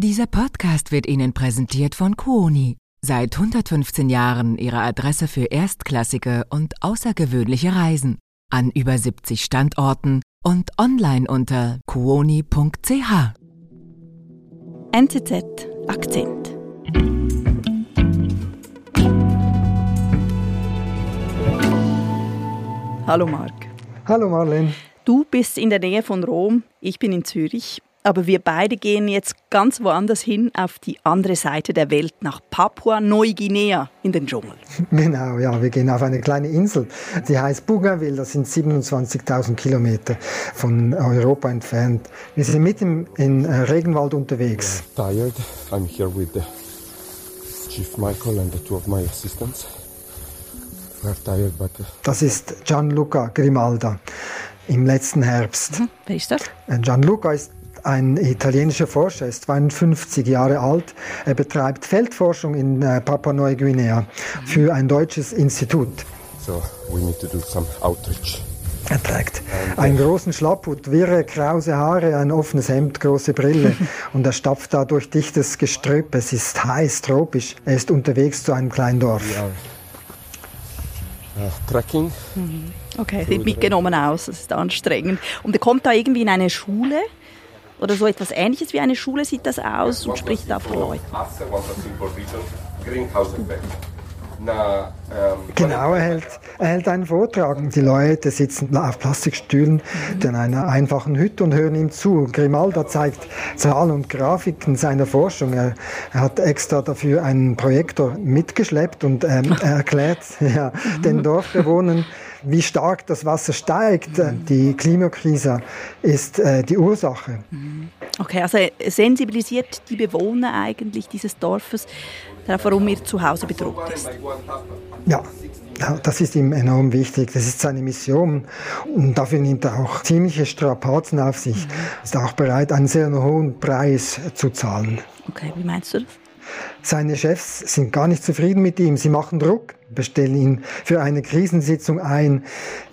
Dieser Podcast wird Ihnen präsentiert von Kuoni. Seit 115 Jahren Ihre Adresse für erstklassige und außergewöhnliche Reisen. An über 70 Standorten und online unter kuoni.ch. NZZ Akzent. Hallo Marc. Hallo Marlene. Du bist in der Nähe von Rom, ich bin in Zürich. Aber wir beide gehen jetzt ganz woanders hin, auf die andere Seite der Welt, nach Papua-Neuguinea in den Dschungel. Genau, ja, wir gehen auf eine kleine Insel, die heißt Bougainville, das sind 27.000 Kilometer von Europa entfernt. Wir sind mitten im äh, Regenwald unterwegs. Tired. I'm here with the Chief Michael and the two of my assistants. We're tired, but uh, Das ist Gianluca Grimalda im letzten Herbst. Hm, wer ist das? Äh, Gianluca ist ein italienischer Forscher, er ist 52 Jahre alt. Er betreibt Feldforschung in äh, Papua-Neuguinea für ein deutsches Institut. so we need to do some outreach. Er trägt einen großen Schlapphut, wirre, krause Haare, ein offenes Hemd, große Brille und er stapft da durch dichtes Gestrüpp. Es ist heiß, tropisch. Er ist unterwegs zu einem kleinen Dorf. Are uh, trekking. Okay, sieht mitgenommen aus, das ist anstrengend. Und er kommt da irgendwie in eine Schule oder so etwas ähnliches wie eine Schule sieht das aus und spricht da vor Leuten. Um, Genau, er hält, er hält einen Vortrag. Die Leute sitzen auf Plastikstühlen in einer einfachen Hütte und hören ihm zu. Grimalda zeigt Zahlen und Grafiken seiner Forschung. Er, er hat extra dafür einen Projektor mitgeschleppt und ähm, er erklärt ja, den Dorfbewohnern, wie stark das Wasser steigt. Die Klimakrise ist äh, die Ursache. Okay, also er sensibilisiert die Bewohner eigentlich dieses Dorfes darauf, warum ihr Zuhause bedroht ist. Ja, ja, das ist ihm enorm wichtig. Das ist seine Mission. Und dafür nimmt er auch ziemliche Strapazen auf sich. Ist auch bereit, einen sehr hohen Preis zu zahlen. Okay, wie meinst du das? Seine Chefs sind gar nicht zufrieden mit ihm. Sie machen Druck, bestellen ihn für eine Krisensitzung ein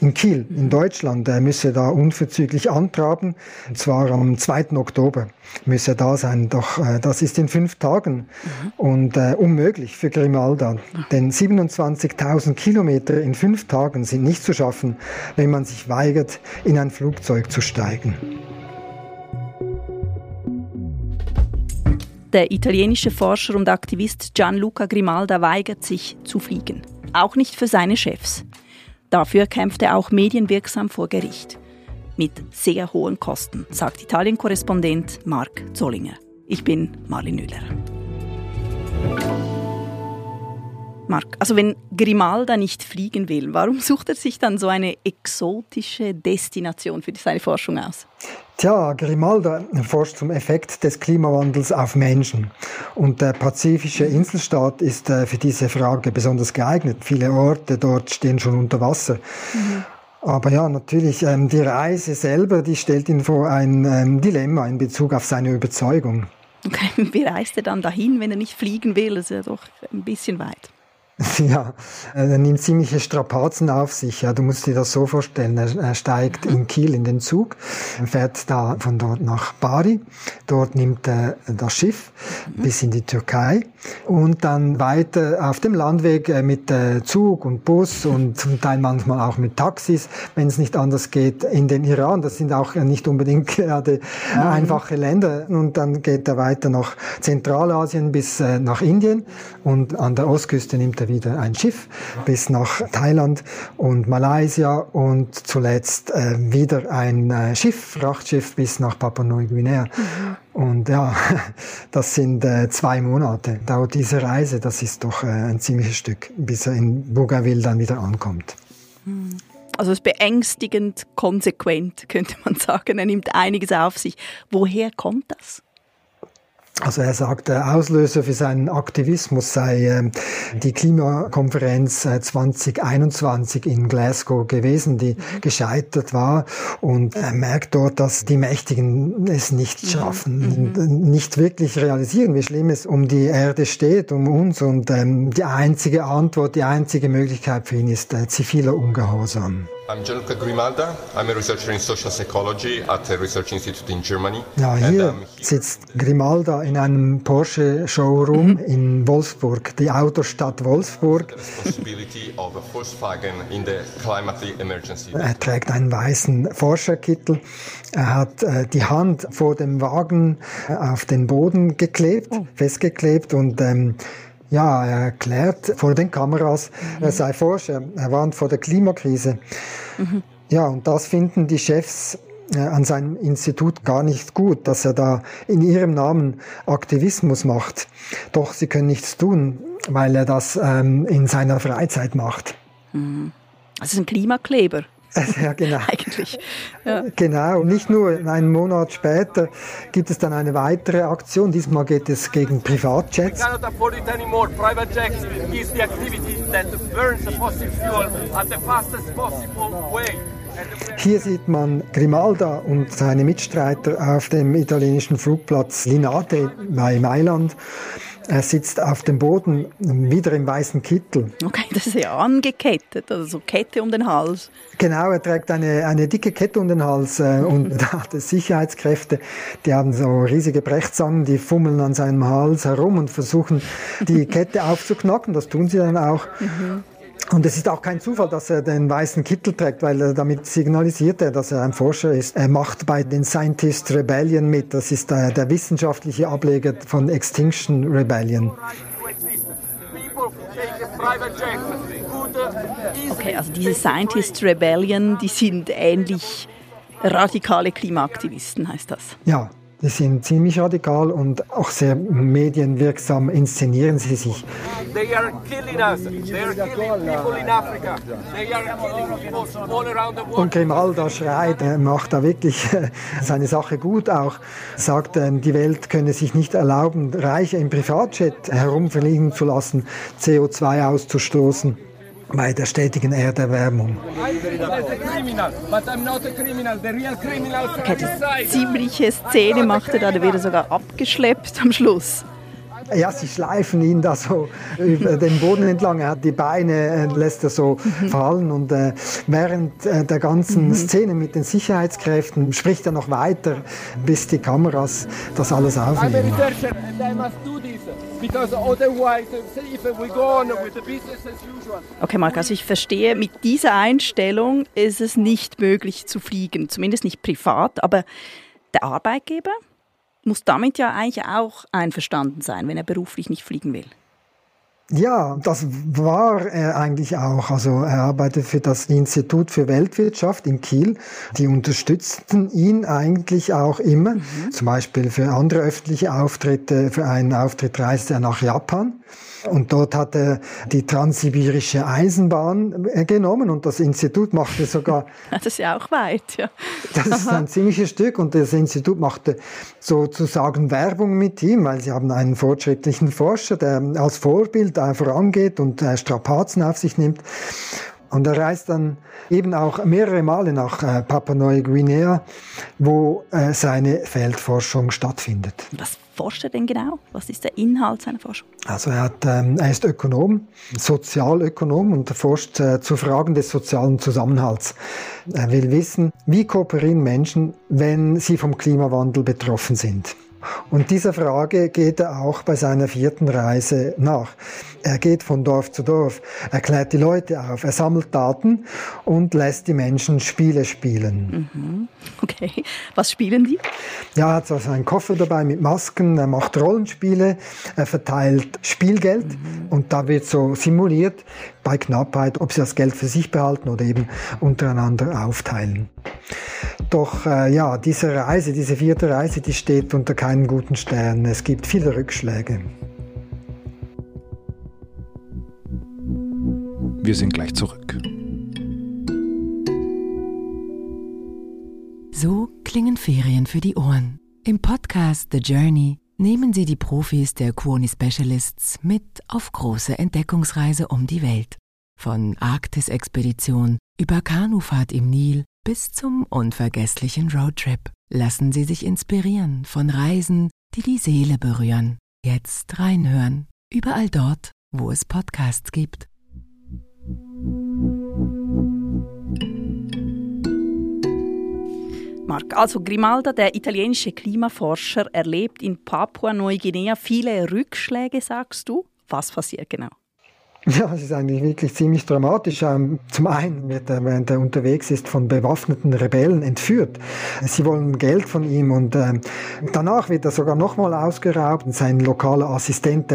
in Kiel, in Deutschland. Er müsse da unverzüglich antraben. Und zwar am 2. Oktober müsse er da sein. Doch äh, das ist in fünf Tagen und äh, unmöglich für Grimalda. Denn 27.000 Kilometer in fünf Tagen sind nicht zu schaffen, wenn man sich weigert, in ein Flugzeug zu steigen. Der italienische Forscher und Aktivist Gianluca Grimalda weigert sich zu fliegen. Auch nicht für seine Chefs. Dafür kämpft er auch medienwirksam vor Gericht. Mit sehr hohen Kosten, sagt Italien-Korrespondent Marc Zollinger. Ich bin Marlin Müller. Marc, also wenn Grimalda nicht fliegen will, warum sucht er sich dann so eine exotische Destination für seine Forschung aus? Tja, Grimalda forscht zum Effekt des Klimawandels auf Menschen. Und der pazifische Inselstaat ist äh, für diese Frage besonders geeignet. Viele Orte dort stehen schon unter Wasser. Aber ja, natürlich, ähm, die Reise selber, die stellt ihn vor ein ähm, Dilemma in Bezug auf seine Überzeugung. Okay, wie reist er dann dahin, wenn er nicht fliegen will? Das ist ja doch ein bisschen weit. Ja, er nimmt ziemliche Strapazen auf sich. Ja, du musst dir das so vorstellen. Er, steigt in Kiel in den Zug, fährt da von dort nach Bari. Dort nimmt er das Schiff bis in die Türkei und dann weiter auf dem Landweg äh, mit äh, Zug und Bus und zum Teil manchmal auch mit Taxis, wenn es nicht anders geht, in den Iran. Das sind auch äh, nicht unbedingt gerade äh, einfache Länder. Und dann geht er weiter nach Zentralasien bis äh, nach Indien und an der Ostküste nimmt er wieder ein Schiff bis nach Thailand und Malaysia und zuletzt äh, wieder ein äh, Schiff, Frachtschiff bis nach Papua-Neuguinea. Und ja, das sind äh, zwei Monate dauert diese Reise. Das ist doch äh, ein ziemliches Stück, bis er in Bougainville dann wieder ankommt. Also es ist beängstigend konsequent, könnte man sagen. Er nimmt einiges auf sich. Woher kommt das? Also er sagt, der Auslöser für seinen Aktivismus sei ähm, die Klimakonferenz äh, 2021 in Glasgow gewesen, die gescheitert war. Und er merkt dort, dass die Mächtigen es nicht schaffen, nicht wirklich realisieren, wie schlimm es um die Erde steht, um uns. Und ähm, die einzige Antwort, die einzige Möglichkeit für ihn ist äh, ziviler Ungehorsam. I'm Gianluca Grimalda. I'm a researcher in social psychology at a research institute in Germany. Ja, hier sitzt Grimalda in einem Porsche Showroom in Wolfsburg, die Autostadt Wolfsburg. Er trägt einen weißen Forscherkittel. Er hat äh, die Hand vor dem Wagen äh, auf den Boden geklebt, oh. festgeklebt und ähm, ja, er erklärt vor den Kameras, mhm. er sei Forscher, er warnt vor der Klimakrise. Mhm. Ja, und das finden die Chefs äh, an seinem Institut gar nicht gut, dass er da in ihrem Namen Aktivismus macht. Doch sie können nichts tun, weil er das ähm, in seiner Freizeit macht. Mhm. Das ist ein Klimakleber. Ja, genau. Eigentlich. Ja. Genau. Nicht nur einen Monat später gibt es dann eine weitere Aktion. Diesmal geht es gegen Privatjets. Hier sieht man Grimalda und seine Mitstreiter auf dem italienischen Flugplatz Linate bei Mailand. Er sitzt auf dem Boden, wieder im weißen Kittel. Okay, das ist ja angekettet, also so Kette um den Hals. Genau, er trägt eine, eine dicke Kette um den Hals äh, und da hat es Sicherheitskräfte, die haben so riesige Brechzangen, die fummeln an seinem Hals herum und versuchen, die Kette aufzuknacken. Das tun sie dann auch. Mhm. Und es ist auch kein Zufall, dass er den weißen Kittel trägt, weil er damit signalisiert er, dass er ein Forscher ist. Er macht bei den Scientist Rebellion mit. Das ist der, der wissenschaftliche Ableger von Extinction Rebellion. Okay, also diese Scientist Rebellion, die sind ähnlich radikale Klimaaktivisten, heißt das? Ja, die sind ziemlich radikal und auch sehr medienwirksam inszenieren sie sich. Und Grimalda schreit, er macht da wirklich seine Sache gut auch, sagt, ähm, die Welt könne sich nicht erlauben, Reiche im Privatjet herumfliegen zu lassen, CO2 auszustoßen bei der stetigen Erderwärmung. Okay, die ziemliche Szene machte da, der wird sogar abgeschleppt am Schluss. Ja, sie schleifen ihn da so über den Boden entlang. Er hat die Beine, äh, lässt er so fallen und äh, während äh, der ganzen mhm. Szene mit den Sicherheitskräften spricht er noch weiter, bis die Kameras das alles aufnehmen. Okay, Marc, also ich verstehe, mit dieser Einstellung ist es nicht möglich zu fliegen, zumindest nicht privat, aber der Arbeitgeber? muss damit ja eigentlich auch einverstanden sein, wenn er beruflich nicht fliegen will. Ja, das war er eigentlich auch. Also er arbeitet für das Institut für Weltwirtschaft in Kiel. Die unterstützten ihn eigentlich auch immer. Mhm. Zum Beispiel für andere öffentliche Auftritte. Für einen Auftritt reiste er nach Japan. Und dort hat er die transsibirische Eisenbahn äh, genommen und das Institut machte sogar. Das ist ja auch weit, ja. Das ist ein ziemliches Stück und das Institut machte sozusagen Werbung mit ihm, weil sie haben einen fortschrittlichen Forscher, der als Vorbild vorangeht und äh, Strapazen auf sich nimmt. Und er reist dann eben auch mehrere Male nach äh, Papua-Neuguinea, wo seine Feldforschung stattfindet. Was forscht er denn genau? Was ist der Inhalt seiner Forschung? Also er, hat, ähm, er ist Ökonom, Sozialökonom und forscht äh, zu Fragen des sozialen Zusammenhalts. Er will wissen, wie kooperieren Menschen, wenn sie vom Klimawandel betroffen sind. Und dieser Frage geht er auch bei seiner vierten Reise nach. Er geht von Dorf zu Dorf, er klärt die Leute auf, er sammelt Daten und lässt die Menschen Spiele spielen. Mhm. Okay, was spielen die? Ja, er hat also einen Koffer dabei mit Masken, er macht Rollenspiele, er verteilt Spielgeld mhm. und da wird so simuliert bei Knappheit, ob sie das Geld für sich behalten oder eben untereinander aufteilen. Doch äh, ja, diese Reise, diese vierte Reise, die steht unter keinen guten Sternen. Es gibt viele Rückschläge. Wir sind gleich zurück. So klingen Ferien für die Ohren. Im Podcast The Journey nehmen Sie die Profis der Kuoni Specialists mit auf große Entdeckungsreise um die Welt. Von Arktis-Expedition über Kanufahrt im Nil bis zum unvergesslichen Roadtrip. Lassen Sie sich inspirieren von Reisen, die die Seele berühren. Jetzt reinhören. Überall dort, wo es Podcasts gibt. Marc. Also Grimalda, der italienische Klimaforscher, erlebt in Papua-Neuguinea viele Rückschläge, sagst du. Was passiert genau? Ja, es ist eigentlich wirklich ziemlich dramatisch. Ähm, zum einen wird er, während er unterwegs ist, von bewaffneten Rebellen entführt. Sie wollen Geld von ihm und ähm, danach wird er sogar nochmal ausgeraubt. Sein lokaler Assistent,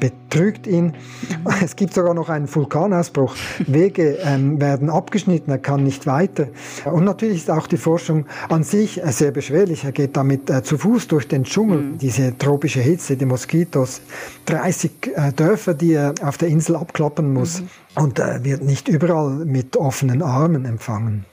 betrügt ihn. Es gibt sogar noch einen Vulkanausbruch. Wege ähm, werden abgeschnitten, er kann nicht weiter. Und natürlich ist auch die Forschung an sich äh, sehr beschwerlich. Er geht damit äh, zu Fuß durch den Dschungel, mhm. diese tropische Hitze, die Moskitos, 30 äh, Dörfer, die er auf der Insel abklappen muss. Mhm. Und er wird nicht überall mit offenen Armen empfangen.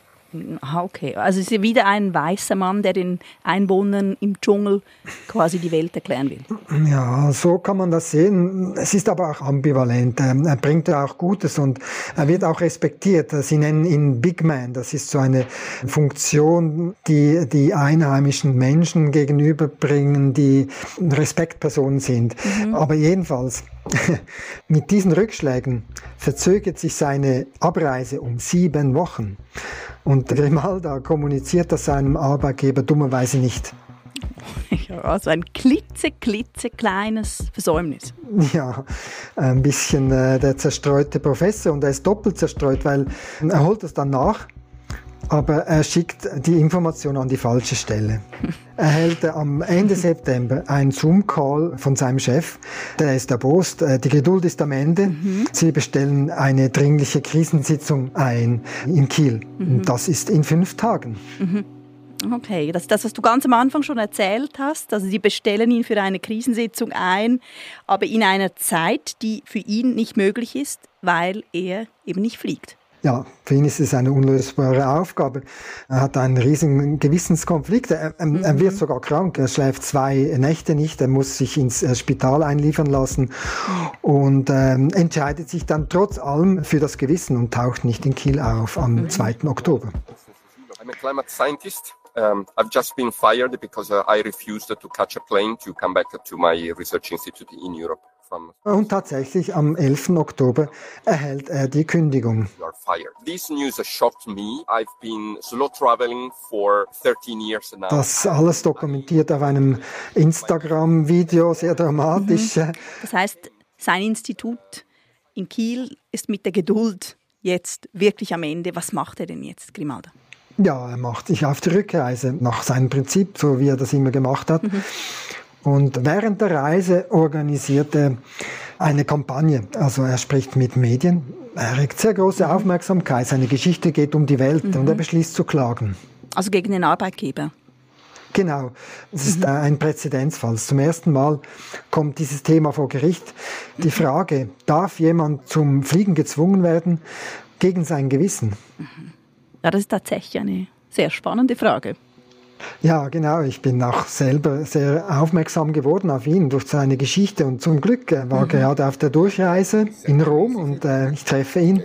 Okay. Also es ist wieder ein weißer Mann, der den Einwohnern im Dschungel quasi die Welt erklären will. Ja, so kann man das sehen. Es ist aber auch ambivalent. Ähm, er bringt ja auch Gutes und er wird auch respektiert. Sie nennen ihn Big Man. Das ist so eine Funktion, die die einheimischen Menschen gegenüberbringen, die Respektpersonen sind. Mhm. Aber jedenfalls, mit diesen Rückschlägen verzögert sich seine Abreise um sieben Wochen. Und Grimalda kommuniziert das seinem Arbeitgeber dummerweise nicht. Ja, also ein klitze, klitze kleines Versäumnis. Ja, ein bisschen äh, der zerstreute Professor und er ist doppelt zerstreut, weil er holt es dann nach aber er schickt die Information an die falsche Stelle. Er hält am Ende September einen Zoom-Call von seinem Chef. Der ist erbost. Äh, die Geduld ist am Ende. Mhm. Sie bestellen eine dringliche Krisensitzung ein in Kiel. Mhm. Das ist in fünf Tagen. Mhm. Okay, das ist das, was du ganz am Anfang schon erzählt hast. Also sie bestellen ihn für eine Krisensitzung ein, aber in einer Zeit, die für ihn nicht möglich ist, weil er eben nicht fliegt. Ja, für ihn ist es eine unlösbare Aufgabe. Er hat einen riesigen Gewissenskonflikt. Er, mhm. er, wird sogar krank. Er schläft zwei Nächte nicht. Er muss sich ins äh, Spital einliefern lassen und ähm, entscheidet sich dann trotz allem für das Gewissen und taucht nicht in Kiel auf am mhm. 2. Oktober. I'm a climate scientist. Um, I've just been fired because uh, I refused to catch a plane to come back to my research institute in Europe. Und tatsächlich am 11. Oktober erhält er die Kündigung. Das alles dokumentiert auf einem Instagram-Video, sehr dramatisch. Mhm. Das heißt, sein Institut in Kiel ist mit der Geduld jetzt wirklich am Ende. Was macht er denn jetzt, Grimalda? Ja, er macht sich auf die Rückreise nach seinem Prinzip, so wie er das immer gemacht hat. Mhm. Und während der Reise organisiert er eine Kampagne. Also er spricht mit Medien. Er regt sehr große Aufmerksamkeit. Seine Geschichte geht um die Welt mhm. und er beschließt zu klagen. Also gegen den Arbeitgeber. Genau, es ist mhm. ein Präzedenzfall. Zum ersten Mal kommt dieses Thema vor Gericht. Die mhm. Frage, darf jemand zum Fliegen gezwungen werden gegen sein Gewissen? Mhm. Ja, das ist tatsächlich eine sehr spannende Frage. Ja, genau. Ich bin auch selber sehr aufmerksam geworden auf ihn durch seine Geschichte und zum Glück war mhm. gerade auf der Durchreise in Rom und äh, ich treffe ihn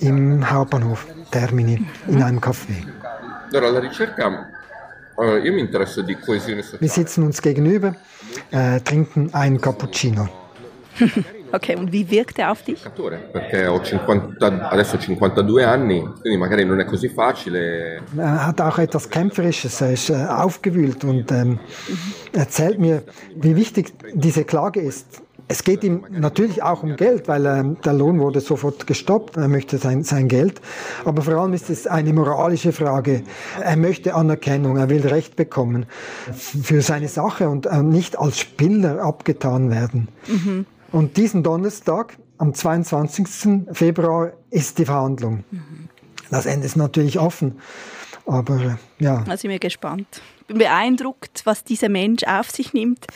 im Hauptbahnhof Termini in einem Café. Eh, Wir sitzen uns gegenüber, äh, trinken ein Cappuccino. Ok, und wie wirkt er auf dich? Perché ho 50, adesso 52 anni, quindi magari non è così facile. Er hat auch etwas Kämpferisches, er ist äh, aufgewühlt und ähm, erzählt mir, wie wichtig diese Klage ist. Es geht ihm natürlich auch um Geld, weil ähm, der Lohn wurde sofort gestoppt. Er möchte sein, sein Geld. Aber vor allem ist es eine moralische Frage. Er möchte Anerkennung, er will Recht bekommen für seine Sache und äh, nicht als Spieler abgetan werden. Mhm. Und diesen Donnerstag, am 22. Februar, ist die Verhandlung. Mhm. Das Ende ist natürlich offen. Aber ja. Da sind wir gespannt. Bin beeindruckt, was dieser Mensch auf sich nimmt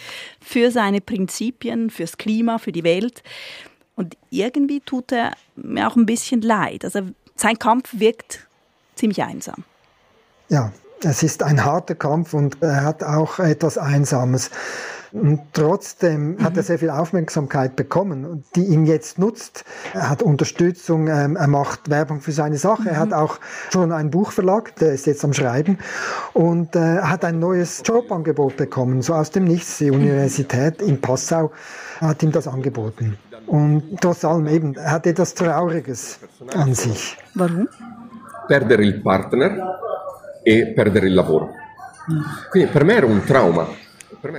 für seine Prinzipien, fürs Klima, für die Welt. Und irgendwie tut er mir auch ein bisschen leid. Also sein Kampf wirkt ziemlich einsam. Ja, es ist ein harter Kampf und er hat auch etwas Einsames. Und trotzdem mhm. hat er sehr viel Aufmerksamkeit bekommen, die ihm jetzt nutzt. Er hat Unterstützung, ähm, er macht Werbung für seine Sache. Mhm. Er hat mhm. auch schon einen Buchverlag, der ist jetzt am Schreiben. Und äh, er hat ein neues Jobangebot bekommen, so aus dem Nichts. Die Universität in Passau hat ihm das angeboten. Und trotz allem eben, er hat etwas Trauriges an sich. Warum? Perdere il partner e perdere il lavoro. Quindi per me era un trauma.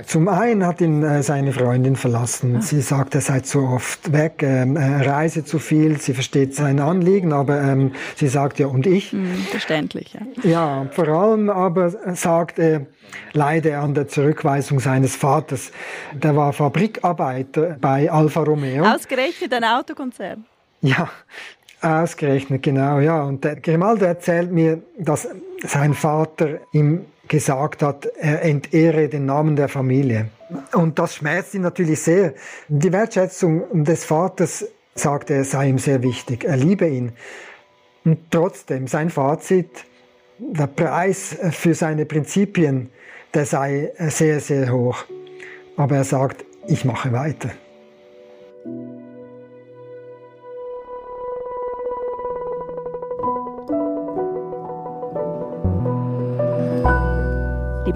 Zum einen hat ihn äh, seine Freundin verlassen. Sie sagt, er sei zu oft weg, ähm, er reise zu viel, sie versteht sein Anliegen, aber ähm, sie sagt ja, und ich? Hm, verständlich, ja. Ja, vor allem aber sagt er, leide an der Zurückweisung seines Vaters. Der war Fabrikarbeiter bei Alfa Romeo. Ausgerechnet ein Autokonzern. Ja, ausgerechnet, genau, ja. Und der Grimaldo erzählt mir, dass sein Vater ihm gesagt hat, er entehre den Namen der Familie. Und das schmerzt ihn natürlich sehr. Die Wertschätzung des Vaters, sagt er, sei ihm sehr wichtig. Er liebe ihn. Und trotzdem, sein Fazit, der Preis für seine Prinzipien, der sei sehr, sehr hoch. Aber er sagt, ich mache weiter.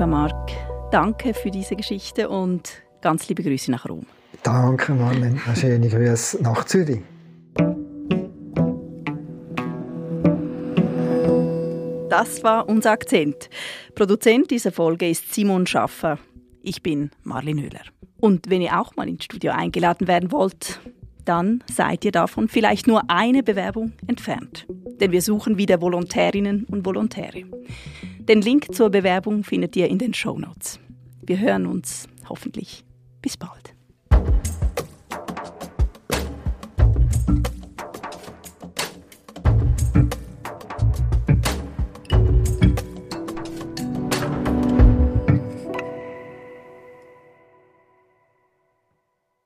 Lieber Marc, danke für diese Geschichte und ganz liebe Grüße nach Rom. Danke, Marlene. Schöne Grüße nach Zürich. Das war unser Akzent. Produzent dieser Folge ist Simon Schaffer. Ich bin Marlin Höhler. Und wenn ihr auch mal ins Studio eingeladen werden wollt, dann seid ihr davon vielleicht nur eine Bewerbung entfernt. Denn wir suchen wieder Volontärinnen und Volontäre. Den Link zur Bewerbung findet ihr in den Show Notes. Wir hören uns hoffentlich. Bis bald.